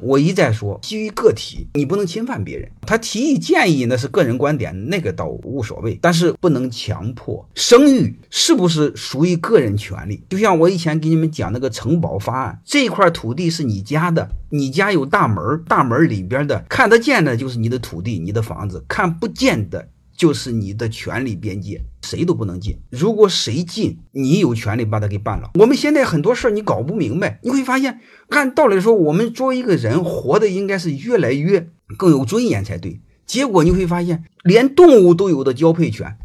我一再说，基于个体，你不能侵犯别人。他提议建议那是个人观点，那个倒无所谓，但是不能强迫。生育是不是属于个人权利？就像我以前给你们讲那个城堡方案，这块土地是你家的，你家有大门，大门里边的看得见的就是你的土地、你的房子，看不见的。就是你的权利边界，谁都不能进。如果谁进，你有权利把他给办了。我们现在很多事儿你搞不明白，你会发现，按道理说，我们作为一个人活的应该是越来越更有尊严才对。结果你会发现，连动物都有的交配权，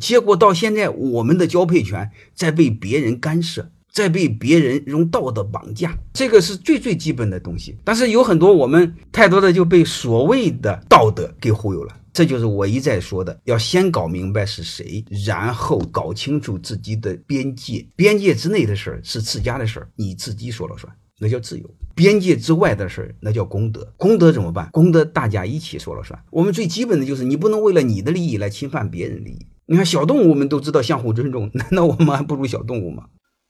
结果到现在我们的交配权在被别人干涉，在被别人用道德绑架，这个是最最基本的东西。但是有很多我们太多的就被所谓的道德给忽悠了。这就是我一再说的，要先搞明白是谁，然后搞清楚自己的边界。边界之内的事儿是自家的事儿，你自己说了算，那叫自由；边界之外的事儿，那叫功德。功德怎么办？功德大家一起说了算。我们最基本的就是你不能为了你的利益来侵犯别人利益。你看小动物，我们都知道相互尊重，难道我们还不如小动物吗？